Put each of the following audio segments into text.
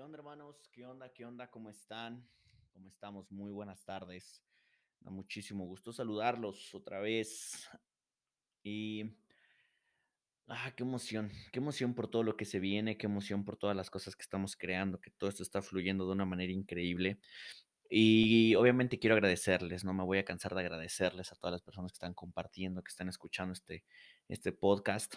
¿Qué onda, hermanos? ¿Qué onda? ¿Qué onda? ¿Cómo están? ¿Cómo estamos? Muy buenas tardes. Da muchísimo gusto saludarlos otra vez. Y. Ah, qué emoción, qué emoción por todo lo que se viene, qué emoción por todas las cosas que estamos creando, que todo esto está fluyendo de una manera increíble. Y obviamente quiero agradecerles, no me voy a cansar de agradecerles a todas las personas que están compartiendo, que están escuchando este, este podcast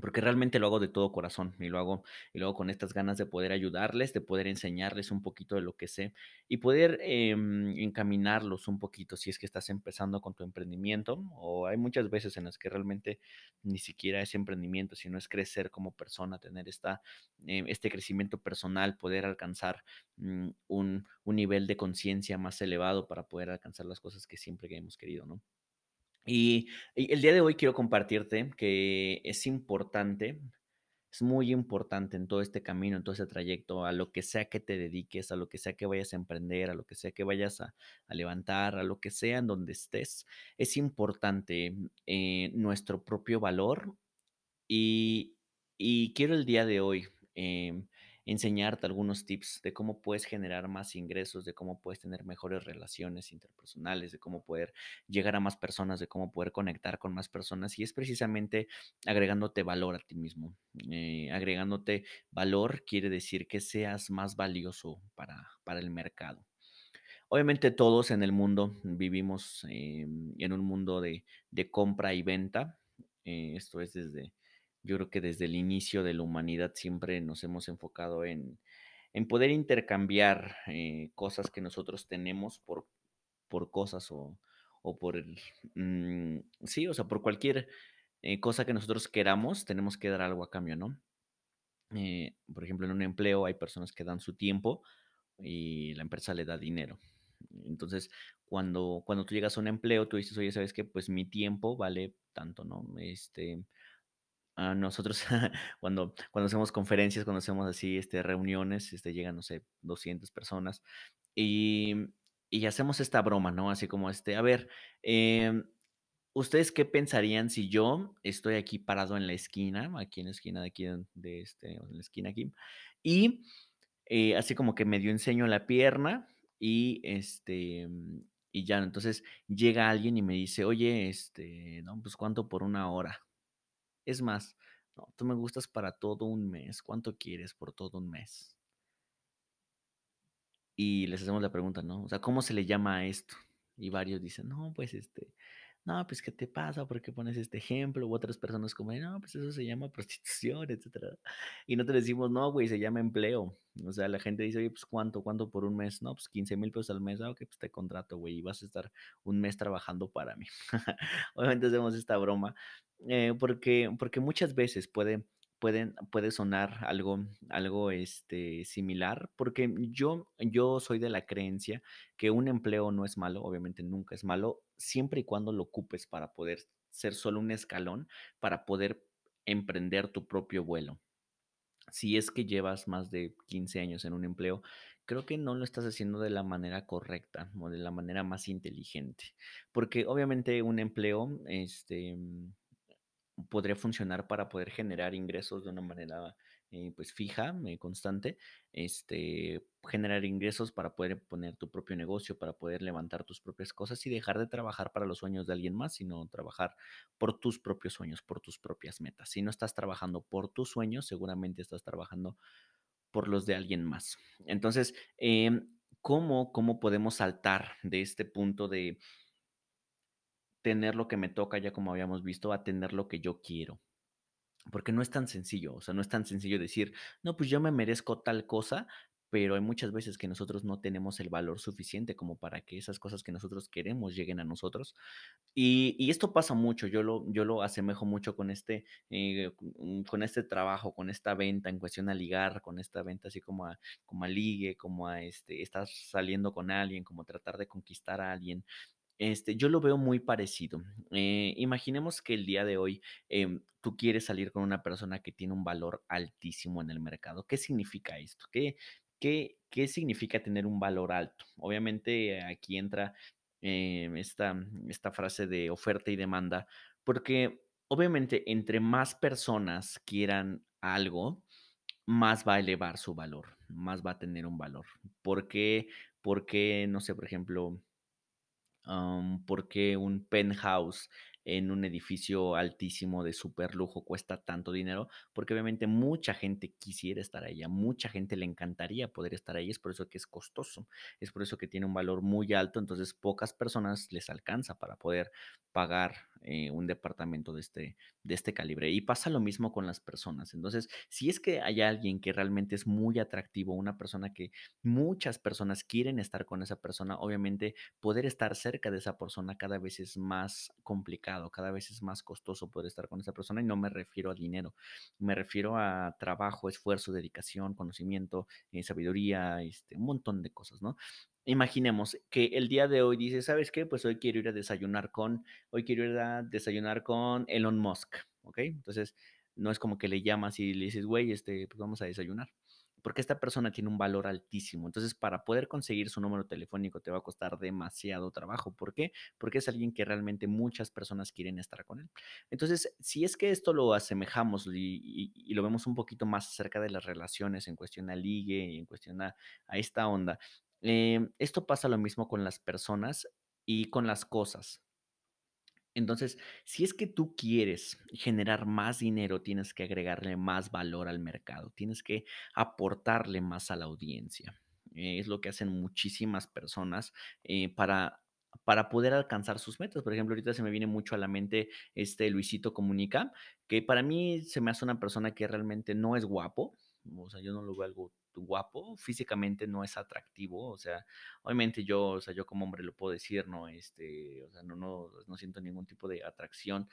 porque realmente lo hago de todo corazón y lo hago y luego con estas ganas de poder ayudarles, de poder enseñarles un poquito de lo que sé y poder em, encaminarlos un poquito si es que estás empezando con tu emprendimiento o hay muchas veces en las que realmente ni siquiera es emprendimiento, sino es crecer como persona, tener esta, eh, este crecimiento personal, poder alcanzar mm, un, un nivel de conciencia más elevado para poder alcanzar las cosas que siempre hemos querido, ¿no? Y, el día de hoy quiero compartirte que es importante, es muy importante en todo este camino, en todo este trayecto, a lo que sea que te dediques, a lo que sea que vayas a emprender, a lo que sea que vayas a, a levantar, a lo que sea en donde estés, es importante eh, nuestro propio valor. Y, y quiero el día de hoy em, enseñarte algunos tips de cómo puedes generar más ingresos, de cómo puedes tener mejores relaciones interpersonales, de cómo poder llegar a más personas, de cómo poder conectar con más personas. Y es precisamente agregándote valor a ti mismo. Eh, agregándote valor quiere decir que seas más valioso para, para el mercado. Obviamente todos en el mundo vivimos em, en un mundo de, de compra y venta. Eh, esto es desde, yo creo que desde el inicio de la humanidad siempre nos hemos enfocado en, en poder intercambiar eh, cosas que nosotros tenemos por, por cosas o, o por el, mm, sí, o sea, por cualquier eh, cosa que nosotros queramos, tenemos que dar algo a cambio, ¿no? Eh, por ejemplo, en un empleo hay personas que dan su tiempo y la empresa le da dinero. Entonces, cuando, cuando tú llegas a un empleo, tú dices, oye, ¿sabes qué? Pues mi tiempo vale tanto, ¿no? Este, nosotros cuando, cuando hacemos conferencias, cuando hacemos así este, reuniones, este, llegan, no sé, 200 personas y, y hacemos esta broma, ¿no? Así como este, a ver, em, ¿ustedes qué pensarían si yo estoy aquí parado en la esquina, aquí en la esquina de aquí, de este, en la esquina aquí, y eh, así como que medio enseño la pierna y este, y ya, entonces llega alguien y me dice, oye, este, no, pues cuánto por una hora. Es más, no, tú me gustas para todo un mes. ¿Cuánto quieres por todo un mes? Y les hacemos la pregunta, ¿no? O sea, ¿cómo se le llama a esto? Y varios dicen, no, pues este, no, pues ¿qué te pasa? ¿Por qué pones este ejemplo? U otras personas como, no, pues eso se llama prostitución, etcétera. Y nosotros decimos, no, güey, se llama empleo. O sea, la gente dice, oye, pues ¿cuánto? ¿Cuánto por un mes? No, pues 15 mil pesos al mes. Ah, ok, pues te contrato, güey, y vas a estar un mes trabajando para mí. Obviamente hacemos esta broma, eh, porque, porque muchas veces puede pueden, puede sonar algo, algo este, similar, porque yo, yo soy de la creencia que un empleo no es malo, obviamente nunca es malo, siempre y cuando lo ocupes para poder ser solo un escalón, para poder emprender tu propio vuelo. Si es que llevas más de 15 años en un empleo, creo que no lo estás haciendo de la manera correcta o de la manera más inteligente, porque obviamente un empleo, este, podría funcionar para poder generar ingresos de una manera eh, pues fija, eh, constante, este, generar ingresos para poder poner tu propio negocio, para poder levantar tus propias cosas y dejar de trabajar para los sueños de alguien más, sino trabajar por tus propios sueños, por tus propias metas. Si no estás trabajando por tus sueños, seguramente estás trabajando por los de alguien más. Entonces, em, ¿cómo, ¿cómo podemos saltar de este punto de tener lo que me toca, ya como habíamos visto, a tener lo que yo quiero. Porque no es tan sencillo, o sea, no es tan sencillo decir, no, pues yo me merezco tal cosa, pero hay muchas veces que nosotros no tenemos el valor suficiente como para que esas cosas que nosotros queremos lleguen a nosotros. Y, esto pasa mucho, yo lo, yo lo asemejo mucho con este, eh, con con este trabajo, con esta venta en cuestión a ligar, con esta venta así como a, como a ligue, como a este, estar saliendo con alguien, como tratar de conquistar a alguien. Este, yo lo veo muy parecido. Eh, imaginemos que el día de hoy em, tú quieres salir con una persona que tiene un valor altísimo en el mercado. ¿Qué significa esto? ¿Qué, qué, qué significa tener un valor alto? Obviamente aquí entra em, esta, esta frase de oferta y demanda, porque obviamente entre más personas quieran algo, más va a elevar su valor, más va a tener un valor. ¿Por qué? Porque, no sé, por ejemplo, am, ¿por qué un penthouse en un edificio altísimo de superlujo cuesta tanto dinero? Porque obviamente mucha gente quisiera estar ahí, a mucha gente le encantaría poder estar ahí, es por eso que es costoso, es por eso que tiene un valor muy alto, entonces pocas personas les alcanza para poder pagar eh, un departamento de este, de este calibre. Y pasa lo mismo con las personas. Entonces, si es que hay alguien que realmente es muy atractivo, una persona que muchas personas quieren estar con esa persona, obviamente poder estar cerca de esa persona cada vez es más complicado, cada vez es más costoso poder estar con esa persona y no me refiero a dinero, me refiero a trabajo, esfuerzo, dedicación, conocimiento, eh, sabiduría, este, un montón de cosas, ¿no? Imaginemos que el día de hoy dice, ¿sabes qué? Pues hoy quiero ir a desayunar con, hoy quiero ir a desayunar con Elon Musk, ¿ok? Entonces, no es como que le llamas y le dices, güey, este, pues vamos a desayunar porque esta persona tiene un valor altísimo. Entonces, para poder conseguir su número telefónico te va a costar demasiado trabajo. ¿Por qué? Porque es alguien que realmente muchas personas quieren estar con él. Entonces, si es que esto lo asemejamos y, lo vemos un poquito más acerca de las relaciones en cuestión a ligue y en cuestión a, a esta onda, eh, esto pasa lo mismo con las personas y con las cosas. Entonces, si es que tú quieres generar más dinero, tienes que agregarle más valor al mercado, tienes que aportarle más a la audiencia. Eh, es lo que hacen muchísimas personas eh, para, para poder alcanzar sus metas. Por ejemplo, ahorita se me viene mucho a la mente este Luisito Comunica, que para mí se me hace una persona que realmente no es guapo. O sea, yo no lo veo algo guapo, físicamente no es atractivo, o sea, Obviamente yo, o sea, yo como hombre lo puedo decir, ¿no? Este, o sea, no, no, no siento ningún tipo de atracción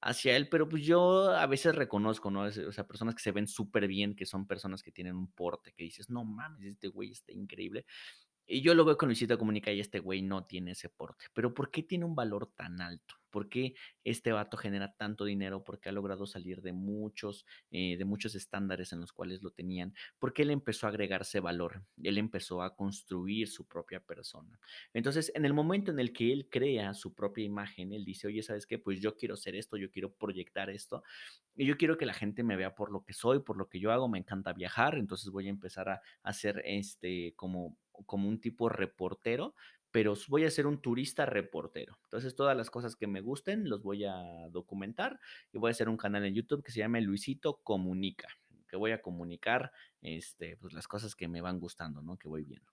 hacia él, pero pues yo a veces reconozco, ¿no? O sea, personas que se ven súper bien, que son personas que tienen un porte, que dices, no mames, este güey está increíble. Y yo lo veo con Luisito Comunica y este güey no tiene ese porte. Pero ¿por qué tiene un valor tan alto? ¿Por qué este vato genera tanto dinero? Porque ha logrado salir de muchos, eh, de muchos estándares en los cuales lo tenían. Porque él empezó a agregarse valor. Él empezó a construir su propia persona. Entonces, en el momento en el que él crea su propia imagen, él dice, oye, ¿sabes qué? Pues yo quiero ser esto, yo quiero proyectar esto. Y yo quiero que la gente me vea por lo que soy, por lo que yo hago. Me encanta viajar. Entonces voy a empezar a hacer este como como un tipo reportero, pero voy a ser un turista reportero. Entonces, todas las cosas que me gusten los voy a documentar y voy a hacer un canal en YouTube que se llame Luisito Comunica, que voy a comunicar este, pues, las cosas que me van gustando, ¿no? Que voy viendo.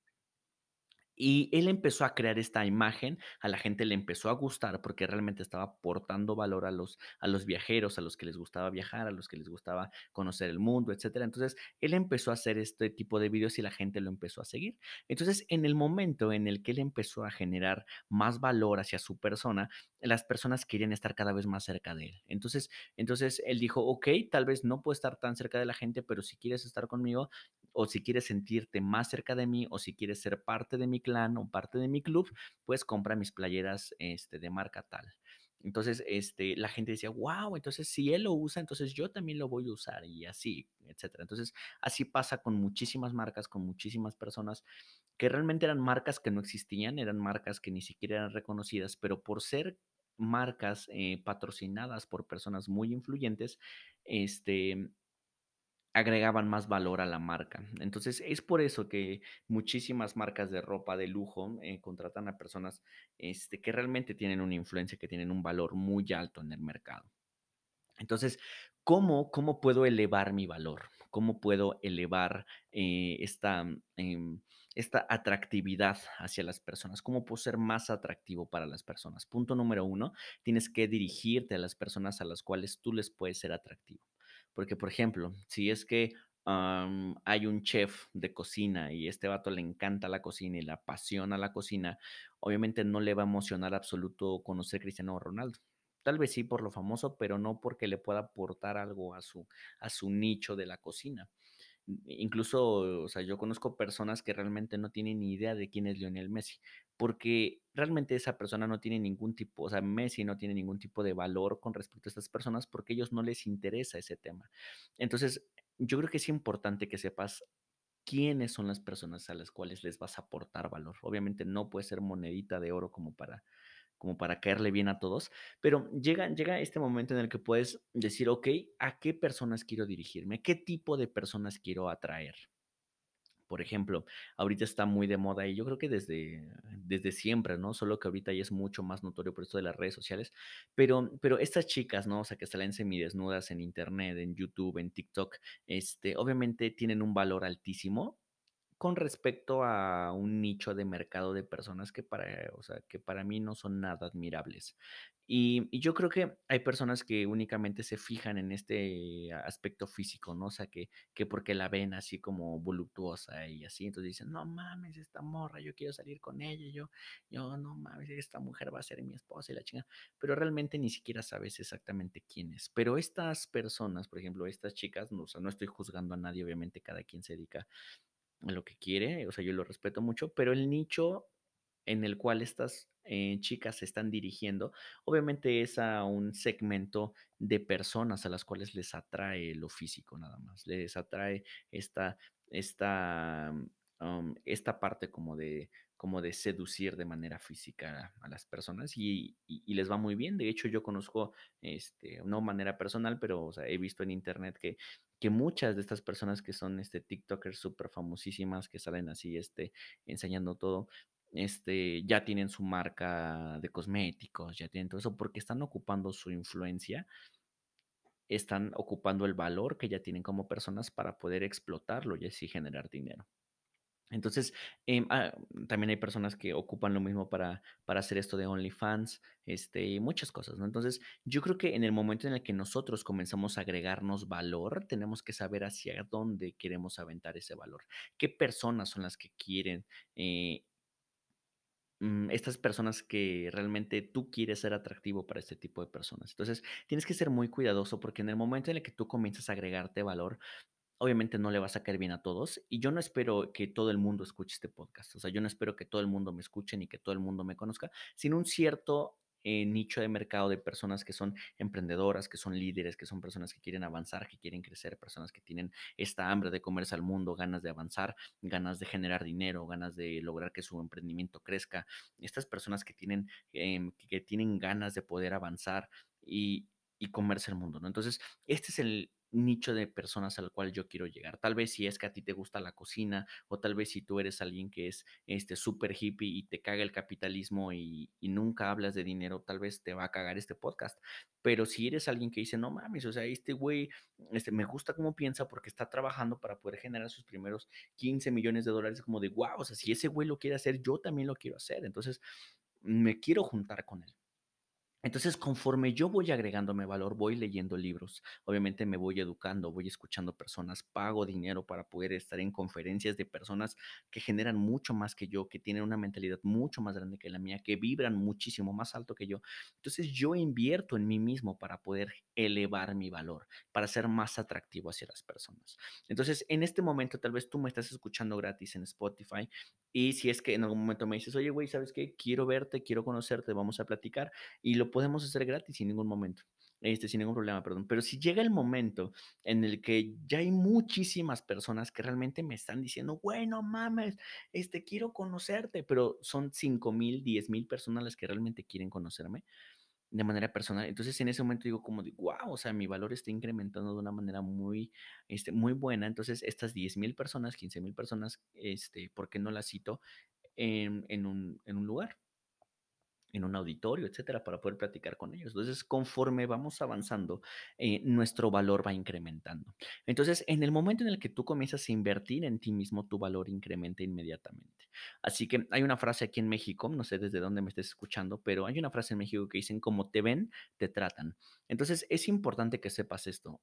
Y él empezó a crear esta imagen, a la gente le empezó a gustar porque realmente estaba aportando valor a los, a los viajeros, a los que les gustaba viajar, a los que les gustaba conocer el mundo, etcétera. Entonces, él empezó a hacer este tipo de videos y la gente lo empezó a seguir. Entonces, en el momento en el que él empezó a generar más valor hacia su persona, las personas querían estar cada vez más cerca de él. Entonces, entonces él dijo, ok, tal vez no puedo estar tan cerca de la gente, pero si quieres estar conmigo, o si quieres sentirte más cerca de mí, o si quieres ser parte de mi clan o parte de mi club, pues compra mis playeras este, de marca tal. Entonces, este, la gente decía, wow, entonces si él lo usa, entonces yo también lo voy a usar y así, etcétera. Entonces, así pasa con muchísimas marcas, con muchísimas personas que realmente eran marcas que no existían, eran marcas que ni siquiera eran reconocidas, pero por ser marcas eh, patrocinadas por personas muy influyentes, este, agregaban más valor a la marca. Entonces, es por eso que muchísimas marcas de ropa de lujo eh, contratan a personas este, que realmente tienen una influencia, que tienen un valor muy alto en el mercado. Entonces, ¿cómo, cómo puedo elevar mi valor? ¿Cómo puedo elevar eh, esta, em, esta atractividad hacia las personas? ¿Cómo puedo ser más atractivo para las personas? Punto número uno, tienes que dirigirte a las personas a las cuales tú les puedes ser atractivo. Porque, por ejemplo, si es que am, hay un chef de cocina y este vato le encanta la cocina y le apasiona la cocina, obviamente no le va a emocionar absoluto conocer a Cristiano Ronaldo. Tal vez sí por lo famoso, pero no porque le pueda aportar algo a su, a su nicho de la cocina. Incluso, o sea, yo conozco personas que realmente no tienen ni idea de quién es Lionel Messi, porque realmente esa persona no tiene ningún tipo, o sea, Messi no tiene ningún tipo de valor con respecto a estas personas porque a ellos no les interesa ese tema. Entonces, yo creo que es importante que sepas quiénes son las personas a las cuales les vas a aportar valor. Obviamente no puede ser monedita de oro como para como para caerle bien a todos, pero llega, llega este momento en el que puedes decir, ok, ¿a qué personas quiero dirigirme? ¿Qué tipo de personas quiero atraer? Por ejemplo, ahorita está muy de moda y yo creo que desde, desde siempre, ¿no? Solo que ahorita ya es mucho más notorio por esto de las redes sociales, pero, pero estas chicas, ¿no? O sea, que salen semidesnudas en internet, en YouTube, en TikTok, este, obviamente tienen un valor altísimo con respecto a un nicho de mercado de personas que para, o sea, que para mí no son nada admirables. Y, yo creo que hay personas que únicamente se fijan en este aspecto físico, ¿no? O sea, que, que porque la ven así como voluptuosa y así, entonces dicen, no mames, esta morra, yo quiero salir con ella, yo, yo, no mames, esta mujer va a ser mi esposa y la chinga, pero realmente ni siquiera sabes exactamente quién es. Pero estas personas, por ejemplo, estas chicas, no, o sea, no estoy juzgando a nadie, obviamente cada quien se dedica lo que quiere, o sea, yo lo respeto mucho, pero el nicho en el cual estas eh, chicas se están dirigiendo, obviamente es a un segmento de personas a las cuales les atrae lo físico nada más, les atrae esta, esta, um, esta parte como de, como de seducir de manera física a las personas y, les va muy bien. De hecho, yo conozco, este, no manera personal, pero he visto en internet que que muchas de estas personas que son este TikTokers súper famosísimas, que salen así, este, enseñando todo, este, ya tienen su marca de cosméticos, ya tienen todo eso, porque están ocupando su influencia, están ocupando el valor que ya tienen como personas para poder explotarlo y así generar dinero. Entonces, em, ah, también hay personas que ocupan lo mismo para, para hacer esto de OnlyFans, este, y muchas cosas. Entonces, yo creo que en el momento en el que nosotros comenzamos a agregarnos valor, tenemos que saber hacia dónde queremos aventar ese valor. ¿Qué personas son las que quieren eh, mm, estas personas que realmente tú quieres ser atractivo para este tipo de personas. Entonces, tienes que ser muy cuidadoso porque en el momento en el que tú comienzas a agregarte valor, obviamente no le vas a caer bien a todos y yo no espero que todo el mundo escuche este podcast, o sea, yo no espero que todo el mundo me escuche ni que todo el mundo me conozca, sino un cierto eh, nicho de mercado de personas que son emprendedoras, que son líderes, que son personas que quieren avanzar, que quieren crecer, personas que tienen esta hambre de comerse al mundo, ganas de avanzar, ganas de generar dinero, ganas de lograr que su emprendimiento crezca, estas personas que tienen, em, que tienen ganas de poder avanzar y, y comerse el mundo, ¿no? Entonces, este es el nicho de personas al cual yo quiero llegar. Tal vez si es que a ti te gusta la cocina o tal vez si tú eres alguien que es este súper hippie y te caga el capitalismo y, y nunca hablas de dinero, tal vez te va a cagar este podcast. Pero si eres alguien que dice, no mames, o sea, este güey, este, me gusta cómo piensa porque está trabajando para poder generar sus primeros 15 millones de dólares, como de, wow, o sea, si ese güey lo quiere hacer, yo también lo quiero hacer. Entonces, me quiero juntar con él. Entonces, conforme yo voy agregándome valor, voy leyendo libros, obviamente me voy educando, voy escuchando personas, pago dinero para poder estar en conferencias de personas que generan mucho más que yo, que tienen una mentalidad mucho más grande que la mía, que vibran muchísimo más alto que yo. Entonces, yo invierto en mí mismo para poder elevar mi valor, para ser más atractivo hacia las personas. Entonces, en este momento, tal vez tú me estás escuchando gratis en Spotify y si es que en algún momento me dices, oye, güey, ¿sabes qué? Quiero verte, quiero conocerte, vamos a platicar y lo podemos hacer gratis sin ningún momento, este, sin ningún problema, perdón. Pero si llega el momento en el que ya hay muchísimas personas que realmente me están diciendo, bueno, mames, este, quiero conocerte, pero son cinco mil, diez mil personas las que realmente quieren conocerme de manera personal. Entonces, en ese momento digo como de, wow, o sea, mi valor está incrementando de una manera muy, este, muy buena. Entonces, estas diez mil personas, quince mil personas, este, ¿por qué no las cito en, en un, en un lugar? En un auditorio, etcétera, para poder platicar con ellos. Entonces, conforme vamos avanzando, eh, nuestro valor va incrementando. Entonces, en el momento en el que tú comienzas a invertir en ti mismo, tu valor incrementa inmediatamente. Así que hay una frase aquí en México, no sé desde dónde me estés escuchando, pero hay una frase en México que dicen, como te ven, te tratan. Entonces, es importante que sepas esto.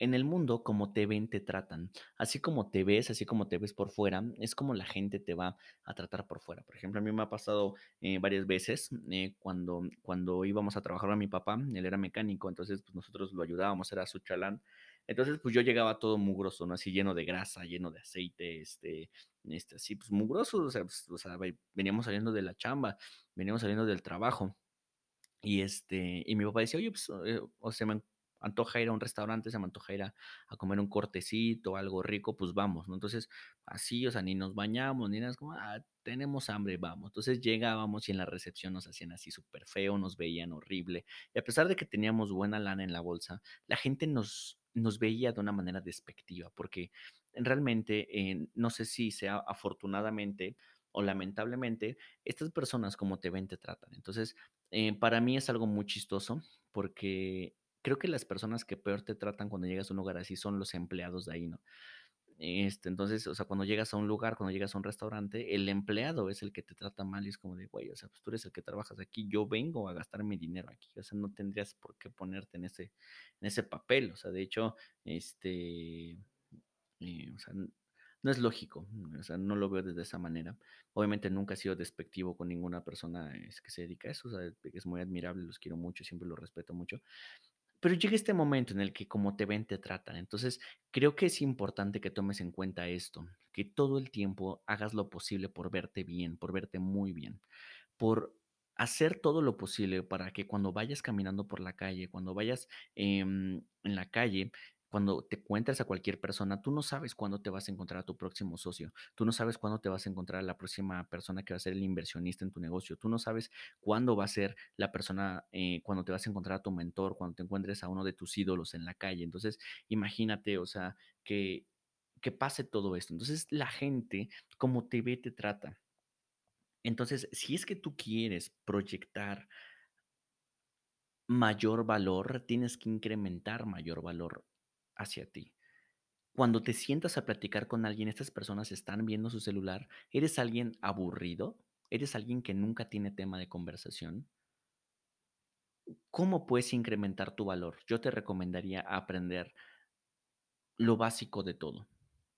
En el mundo, como te ven, te tratan. Así como te ves, así como te ves por fuera, es como la gente te va a tratar por fuera. Por ejemplo, a mí me ha pasado eh, varias veces eh, cuando, cuando íbamos a trabajar a mi papá, él era mecánico, entonces pues nosotros lo ayudábamos, era su chalán. Entonces, pues yo llegaba todo mugroso, ¿no? Así lleno de grasa, lleno de aceite, este, este, así, pues mugroso, o sea, pues, o sea, ve- veníamos saliendo de la chamba, veníamos saliendo del trabajo. Y este, y mi papá decía, oye, pues, eh, o sea, antoja ir a un restaurante, se me antoja ir a, a comer un cortecito, algo rico, pues vamos, ¿no? Entonces, así, o sea, ni nos bañamos, ni nada, es como, ah, tenemos hambre, vamos. Entonces llegábamos y en la recepción nos hacían así súper feo, nos veían horrible. Y a pesar de que teníamos buena lana en la bolsa, la gente nos, nos veía de una manera despectiva, porque realmente, eh, no sé si sea afortunadamente o lamentablemente, estas personas como te ven, te tratan. Entonces, eh, para mí es algo muy chistoso porque creo que las personas que peor te tratan cuando llegas a un lugar así son los empleados de ahí, ¿no? Este, entonces, o sea, cuando llegas a un lugar, cuando llegas a un restaurante, el empleado es el que te trata mal y es como de, güey, o sea, pues tú eres el que trabajas aquí, yo vengo a gastar mi dinero aquí, o sea, no tendrías por qué ponerte en ese, en ese papel, o sea, de hecho, este, eh, o sea, no es lógico, o sea, no lo veo desde esa manera. Obviamente nunca he sido despectivo con ninguna persona que se dedica a eso, o sea, es muy admirable, los quiero mucho, siempre los respeto mucho, pero llega este momento en el que como te ven, te tratan. Entonces, creo que es importante que tomes en cuenta esto, que todo el tiempo hagas lo posible por verte bien, por verte muy bien, por hacer todo lo posible para que cuando vayas caminando por la calle, cuando vayas em, en la calle, cuando te encuentres a cualquier persona, tú no sabes cuándo te vas a encontrar a tu próximo socio, tú no sabes cuándo te vas a encontrar a la próxima persona que va a ser el inversionista en tu negocio, tú no sabes cuándo va a ser la persona, eh, cuando te vas a encontrar a tu mentor, cuando te encuentres a uno de tus ídolos en la calle. Entonces, imagínate, o sea, que, que pase todo esto. Entonces, la gente, como te ve, te trata. Entonces, si es que tú quieres proyectar mayor valor, tienes que incrementar mayor valor hacia ti. Cuando te sientas a platicar con alguien, estas personas están viendo su celular, ¿eres alguien aburrido? ¿Eres alguien que nunca tiene tema de conversación? ¿Cómo puedes incrementar tu valor? Yo te recomendaría aprender lo básico de todo.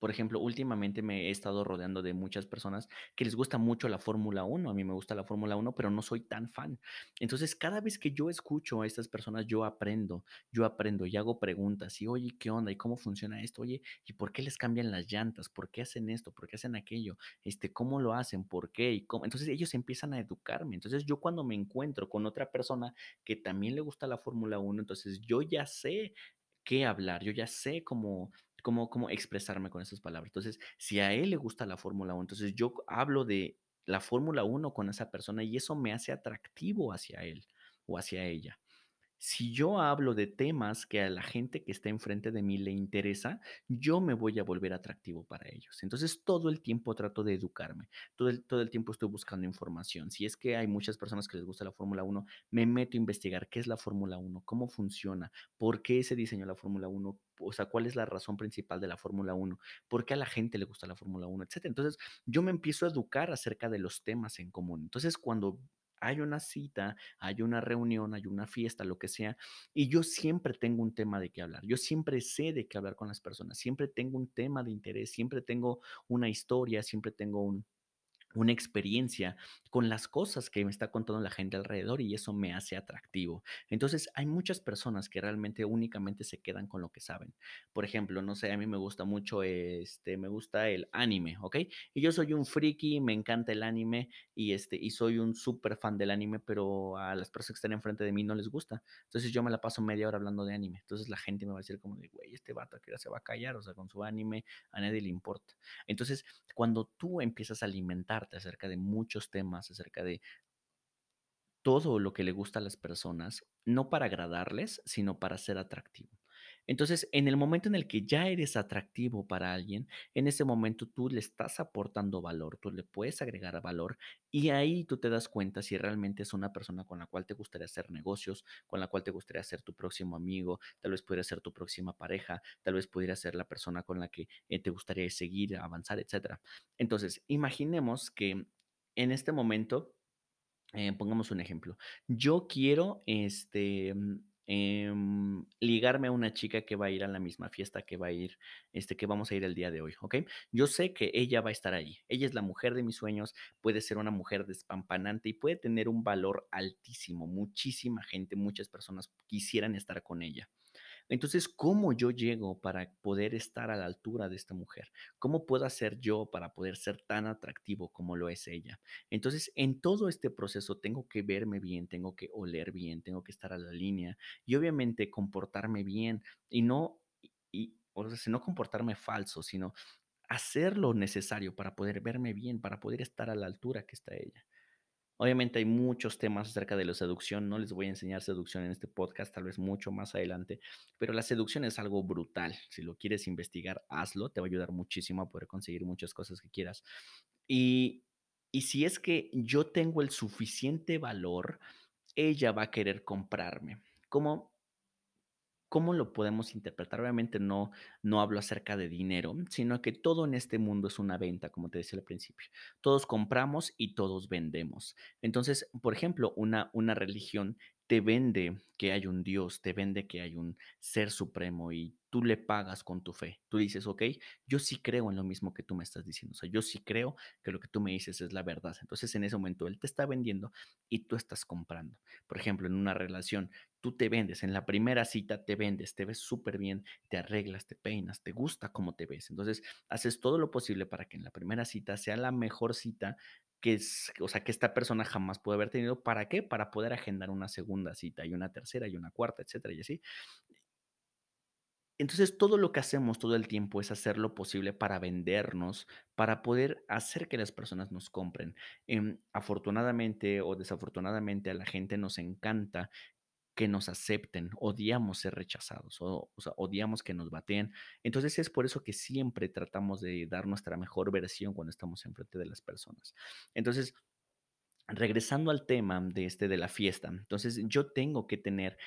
Por ejemplo, últimamente me he estado rodeando de muchas personas que les gusta mucho la Fórmula Uno. A mí me gusta la Fórmula Uno, pero no soy tan fan. Entonces, cada vez que yo escucho a estas personas, yo aprendo, yo aprendo y hago preguntas. Y, oye, ¿qué onda? ¿Y cómo funciona esto? Oye, ¿y por qué les cambian las llantas? ¿Por qué hacen esto? ¿Por qué hacen aquello? Este, ¿cómo lo hacen? ¿Por qué? ¿Y cómo? Entonces, ellos empiezan a educarme. Entonces, yo cuando me encuentro con otra persona que también le gusta la Fórmula Uno, entonces yo ya sé qué hablar, yo ya sé cómo, cómo, cómo expresarme con esas palabras. Entonces, si a él le gusta la Fórmula Uno, entonces yo hablo de la Fórmula Uno con esa persona y eso me hace atractivo hacia él o hacia ella. Si yo hablo de temas que a la gente que está enfrente de mí le interesa, yo me voy a volver atractivo para ellos. Entonces, todo el tiempo trato de educarme, todo el, todo el tiempo estoy buscando información. Si es que hay muchas personas que les gusta la Fórmula Uno, me meto a investigar qué es la Fórmula Uno, cómo funciona, por qué se diseñó la Fórmula Uno, o sea, cuál es la razón principal de la Fórmula Uno, por qué a la gente le gusta la Fórmula Uno, etcétera. Entonces, yo me empiezo a educar acerca de los temas en común. Entonces, cuando hay una cita, hay una reunión, hay una fiesta, lo que sea, y yo siempre tengo un tema de qué hablar. Yo siempre sé de qué hablar con las personas, siempre tengo un tema de interés, siempre tengo una historia, siempre tengo un, una experiencia con las cosas que me está contando la gente alrededor y eso me hace atractivo. Entonces, hay muchas personas que realmente únicamente se quedan con lo que saben. Por ejemplo, no sé, a mí me gusta mucho este, me gusta el anime, ¿ok? Y yo soy un friki, me encanta el anime y este y soy un súper fan del anime, pero a las personas que están enfrente de mí no les gusta. Entonces, yo me la paso media hora hablando de anime. Entonces, la gente me va a decir como de, güey, este vato que se va a callar, o sea, con su anime a nadie le importa. Entonces, cuando tú empiezas a acerca de muchos temas, acerca de todo lo que le gusta a las personas, no para agradarles, sino para ser atractivo. Entonces, en el momento en el que ya eres atractivo para alguien, en ese momento tú le estás aportando valor, tú le puedes agregar valor y ahí tú te das cuenta si realmente es una persona con la cual te gustaría hacer negocios, con la cual te gustaría ser tu próximo amigo, tal vez pudiera ser tu próxima pareja, tal vez pudiera ser la persona con la que eh, te gustaría seguir, avanzar, etcétera. Entonces, imaginemos que en este momento eh, pongamos un ejemplo. Yo quiero, este, em, ligarme a una chica que va a ir a la misma fiesta que va a ir, este, que vamos a ir el día de hoy, ¿ok? Yo sé que ella va a estar allí. Ella es la mujer de mis sueños, puede ser una mujer despampanante y puede tener un valor altísimo. Muchísima gente, muchas personas quisieran estar con ella. Entonces, ¿cómo yo llego para poder estar a la altura de esta mujer? ¿Cómo puedo hacer yo para poder ser tan atractivo como lo es ella? Entonces, en todo este proceso tengo que verme bien, tengo que oler bien, tengo que estar a la línea y obviamente comportarme bien y no, o sea, no comportarme falso, sino hacer lo necesario para poder verme bien, para poder estar a la altura que está ella. Obviamente hay muchos temas acerca de la seducción, no les voy a enseñar seducción en este podcast, tal vez mucho más adelante, pero la seducción es algo brutal. Si lo quieres investigar, hazlo, te va a ayudar muchísimo a poder conseguir muchas cosas que quieras. Y, y si es que yo tengo el suficiente valor, ella va a querer comprarme. Como ¿Cómo lo podemos interpretar? Obviamente no, no hablo acerca de dinero, sino que todo en este mundo es una venta, como te decía al principio. Todos compramos y todos vendemos. Entonces, por ejemplo, una, una religión te vende que hay un Dios, te vende que hay un ser supremo y tú le pagas con tu fe. Tú dices, ok, yo sí creo en lo mismo que tú me estás diciendo. O sea, yo sí creo que lo que tú me dices es la verdad. Entonces, en ese momento, él te está vendiendo y tú estás comprando. Por ejemplo, en una relación tú te vendes, en la primera cita te vendes, te ves súper bien, te arreglas, te peinas, te gusta cómo te ves. Entonces, haces todo lo posible para que en la primera cita sea la mejor cita que es, o sea, que esta persona jamás puede haber tenido. ¿Para qué? Para poder agendar una segunda cita y una tercera y una cuarta, etcétera, y así. Entonces, todo lo que hacemos todo el tiempo es hacer lo posible para vendernos, para poder hacer que las personas nos compren. Em, afortunadamente o desafortunadamente a la gente nos encanta que nos acepten, odiamos ser rechazados, o, odiamos que nos bateen. Entonces es por eso que siempre tratamos de dar nuestra mejor versión cuando estamos enfrente de las personas. Entonces, regresando al tema de este de la fiesta, entonces yo tengo que tener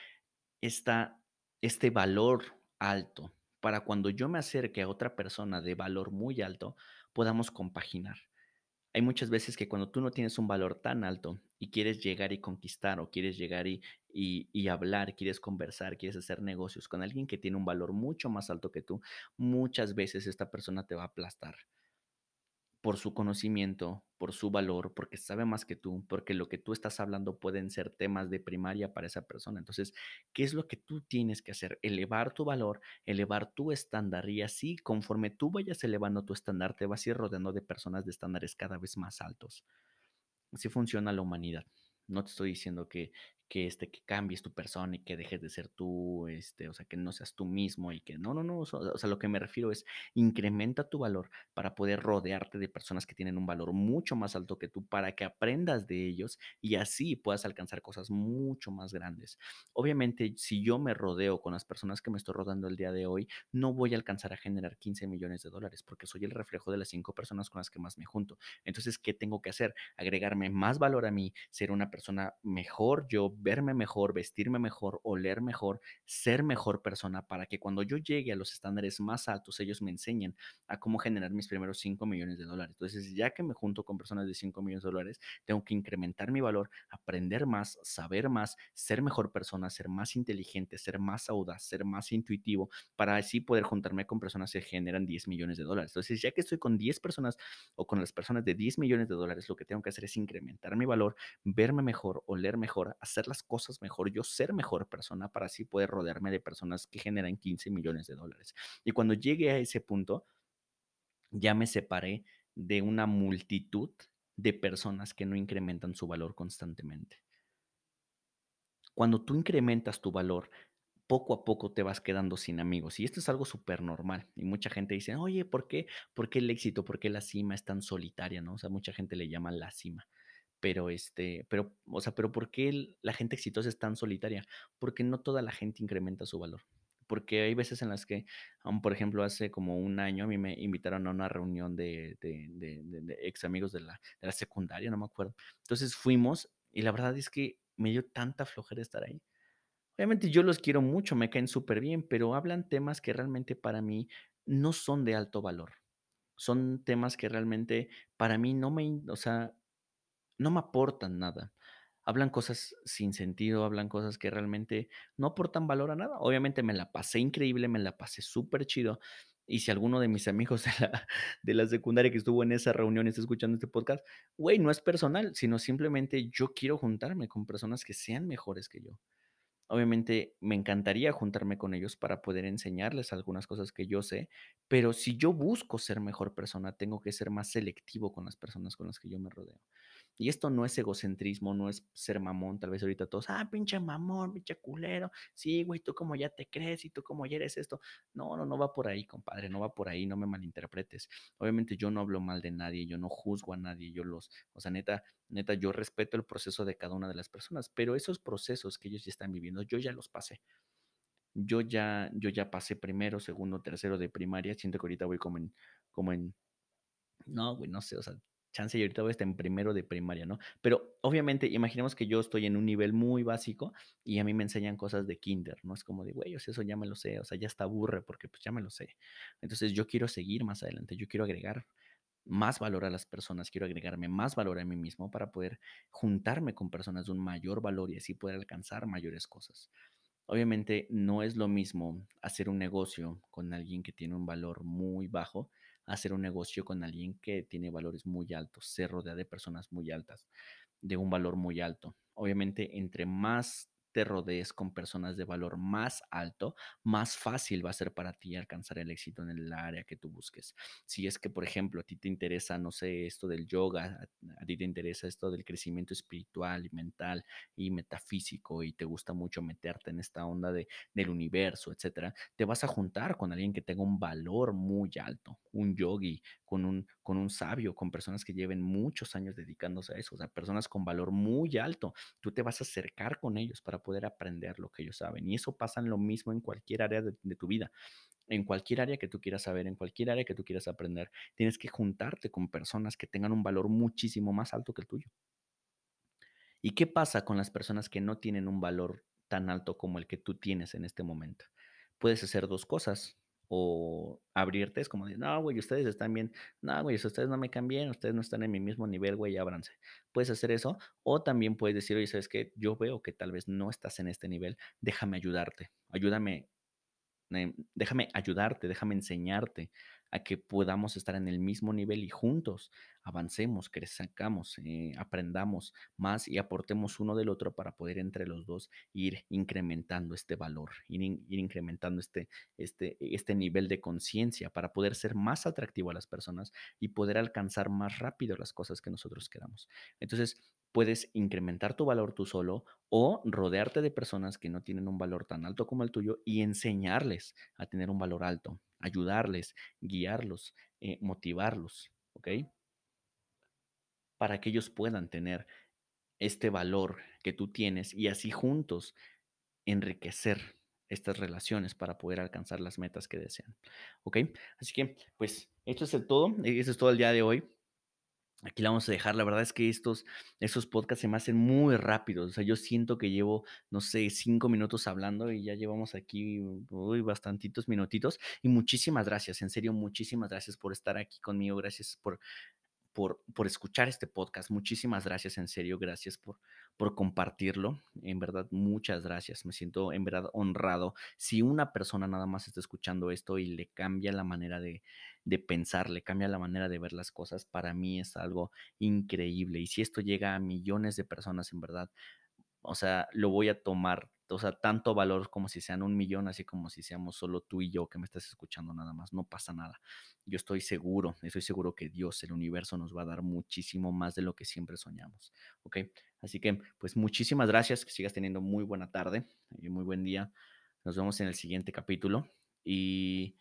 esta, este valor alto para cuando yo me acerque a otra persona de valor muy alto, podamos compaginar. Hay muchas veces que cuando tú no tienes un valor tan alto y quieres llegar y conquistar o quieres llegar y, y, hablar, quieres conversar, quieres hacer negocios con alguien que tiene un valor mucho más alto que tú, muchas veces esta persona te va a aplastar por su conocimiento, por su valor, porque sabe más que tú, porque lo que tú estás hablando pueden ser temas de primaria para esa persona. Entonces, ¿qué es lo que tú tienes que hacer? Elevar tu valor, elevar tu estándar y así, conforme tú vayas elevando tu estándar, te vas a ir rodeando de personas de estándares cada vez más altos. Así funciona la humanidad. No te estoy diciendo que, que, este, que cambies tu persona y que dejes de ser tú, este, o sea, que no seas tú mismo y que no, no, no, o sea, o sea, lo que me refiero es incrementa tu valor para poder rodearte de personas que tienen un valor mucho más alto que tú, para que aprendas de ellos y así puedas alcanzar cosas mucho más grandes. Obviamente, si yo me rodeo con las personas que me estoy rodando el día de hoy, no voy a alcanzar a generar 15 millones de dólares porque soy el reflejo de las cinco personas con las que más me junto. Entonces, ¿qué tengo que hacer? Agregarme más valor a mí, ser una persona mejor, yo verme mejor, vestirme mejor, oler mejor, ser mejor persona para que cuando yo llegue a los estándares más altos, ellos me enseñen a cómo generar mis primeros 5 millones de dólares. Entonces, ya que me junto con personas de 5 millones de dólares, tengo que incrementar mi valor, aprender más, saber más, ser mejor persona, ser más inteligente, ser más audaz, ser más intuitivo, para así poder juntarme con personas que generan 10 millones de dólares. Entonces, ya que estoy con 10 personas o con las personas de 10 millones de dólares, lo que tengo que hacer es incrementar mi valor, verme mejor, oler mejor, hacer las cosas mejor, yo ser mejor persona para así poder rodearme de personas que generan 15 millones de dólares. Y cuando llegue a ese punto, ya me separé de una multitud de personas que no incrementan su valor constantemente. Cuando tú incrementas tu valor, poco a poco te vas quedando sin amigos. Y esto es algo súper normal. Y mucha gente dice, oye, ¿por qué? ¿Por qué el éxito? ¿Por qué la cima es tan solitaria? ¿no? O sea, mucha gente le llama la cima. Pero, este, pero, o sea, pero ¿por qué la gente exitosa es tan solitaria? Porque no toda la gente incrementa su valor. Porque hay veces en las que, um, por ejemplo, hace como un año a mí me invitaron a una reunión de, de, de- ex amigos de la, de la secundaria, no me acuerdo. Entonces fuimos y la verdad es que me dio tanta flojera estar ahí. Obviamente yo los quiero mucho, me caen súper bien, pero hablan temas que realmente para mí no son de alto valor. Son temas que realmente para mí no me, o sea, no me aportan nada. Hablan cosas sin sentido, hablan cosas que realmente no aportan valor a nada. Obviamente me la pasé increíble, me la pasé súper chido. Y si alguno de mis amigos de la, secundaria que estuvo en esa reunión está escuchando este podcast, güey, no es personal, sino simplemente yo quiero juntarme con personas que sean mejores que yo. Obviamente, me encantaría juntarme con ellos para poder enseñarles algunas cosas que yo sé, pero si yo busco ser mejor persona, tengo que ser más selectivo con las personas con las que yo me rodeo. Y esto no es egocentrismo, no es ser mamón, tal vez ahorita todos, ah, pinche mamón, pinche culero, sí, güey, tú como ya te crees y tú como ya eres esto. No, no, no va por ahí, compadre, no va por ahí, no me malinterpretes. Obviamente yo no hablo mal de nadie, yo no juzgo a nadie, yo los, o sea, neta, neta, yo respeto el proceso de cada una de las personas, pero esos procesos que ellos ya están viviendo, yo ya los pasé. Yo ya, yo ya pasé primero, segundo, tercero de primaria, siento que ahorita voy como en, como en no, güey, no sé, o sea, chance y ahorita voy a estar en primero de primaria, ¿no? Pero obviamente, imaginemos que yo estoy en un nivel muy básico y a mí me enseñan cosas de kinder, ¿no? Es como de, güey, o sea, eso ya me lo sé, o sea, ya está aburre porque pues ya me lo sé. Entonces yo quiero seguir más adelante, yo quiero agregar más valor a las personas, quiero agregarme más valor a mí mismo para poder juntarme con personas de un mayor valor y así poder alcanzar mayores cosas. Obviamente no es lo mismo hacer un negocio con alguien que tiene un valor muy bajo, hacer un negocio con alguien que tiene valores muy altos, se rodea de personas muy altas, de un valor muy alto. Obviamente, entre más te rodees con personas de valor más alto, más fácil va a ser para ti alcanzar el éxito en el área que tú busques. Si es que, por ejemplo, a ti te interesa, no sé, esto del yoga, a, a ti te interesa esto del crecimiento espiritual y mental y metafísico y te gusta mucho meterte en esta onda de, del universo, etcétera, te vas a juntar con alguien que tenga un valor muy alto, un yogi, con un, con un sabio, con personas que lleven muchos años dedicándose a eso, o sea, personas con valor muy alto. Tú te vas a acercar con ellos para poder aprender lo que ellos saben. Y eso pasa en lo mismo en cualquier área de, de tu vida en cualquier área que tú quieras saber, en cualquier área que tú quieras aprender, tienes que juntarte con personas que tengan un valor muchísimo más alto que el tuyo. ¿Y qué pasa con las personas que no tienen un valor tan alto como el que tú tienes en este momento? Puedes hacer dos cosas. O abrirte, es como de, no, güey, ustedes están bien. No, güey, ustedes no me cambian, ustedes no están en mi mismo nivel, güey, ábranse. Puedes hacer eso. O también puedes decir, oye, ¿sabes qué? Yo veo que tal vez no estás en este nivel, déjame ayudarte. Ayúdame eh, déjame ayudarte, déjame enseñarte a que podamos estar en el mismo nivel y juntos avancemos, crezcamos, eh, aprendamos más y aportemos uno del otro para poder entre los dos ir incrementando este valor, ir, ir incrementando este, este, este nivel de conciencia para poder ser más atractivo a las personas y poder alcanzar más rápido las cosas que nosotros queramos. Entonces, puedes incrementar tu valor tú solo o rodearte de personas que no tienen un valor tan alto como el tuyo y enseñarles a tener un valor alto, ayudarles, guiarlos, eh, motivarlos, ¿ok? Para que ellos puedan tener este valor que tú tienes y así juntos enriquecer estas relaciones para poder alcanzar las metas que desean. ¿Ok? Así que, pues, esto es el todo. Eso es todo el día de hoy. Aquí la vamos a dejar. La verdad es que estos, estos podcasts se me hacen muy rápidos. O sea, yo siento que llevo, no sé, cinco minutos hablando y ya llevamos aquí uy, bastantitos minutitos. Y muchísimas gracias, en serio, muchísimas gracias por estar aquí conmigo. Gracias por por, por, escuchar este podcast. Muchísimas gracias, en serio, gracias por, por compartirlo. En verdad, muchas gracias. Me siento en verdad honrado. Si una persona nada más está escuchando esto y le cambia la manera de, de pensar, le cambia la manera de ver las cosas, para mí es algo increíble. Y si esto llega a millones de personas, en verdad, o sea, lo voy a tomar, o sea, tanto valor como si sean un millón, así como si seamos solo tú y yo que me estás escuchando nada más, no pasa nada. Yo estoy seguro, estoy seguro que Dios, el universo, nos va a dar muchísimo más de lo que siempre soñamos, ¿ok? Así que, pues muchísimas gracias, que sigas teniendo muy buena tarde y muy buen día. Nos vemos en el siguiente capítulo y,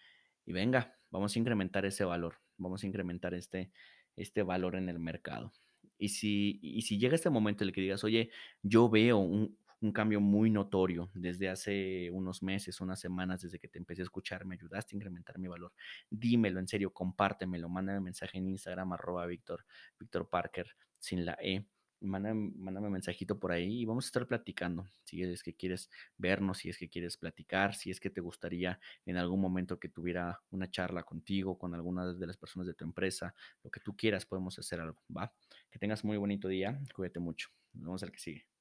y venga, vamos a incrementar ese valor, vamos a incrementar este, este valor en el mercado. Y si, y si llega este momento en el que digas, oye, yo veo un, un cambio muy notorio desde hace unos meses, unas semanas, desde que te empecé a escuchar, me ayudaste a incrementar mi valor. Dímelo, en serio, compártemelo, mándame mensaje en Instagram, arroba Víctor, Víctor Parker, sin la E. Mándame, mándame mensajito por ahí y vamos a estar platicando. Si es que quieres vernos, si es que quieres platicar, si es que te gustaría en algún momento que tuviera una charla contigo, con alguna de las personas de tu empresa, lo que tú quieras, podemos hacer algo, ¿va? Que tengas muy bonito día, cuídate mucho. Nos vemos al que sigue.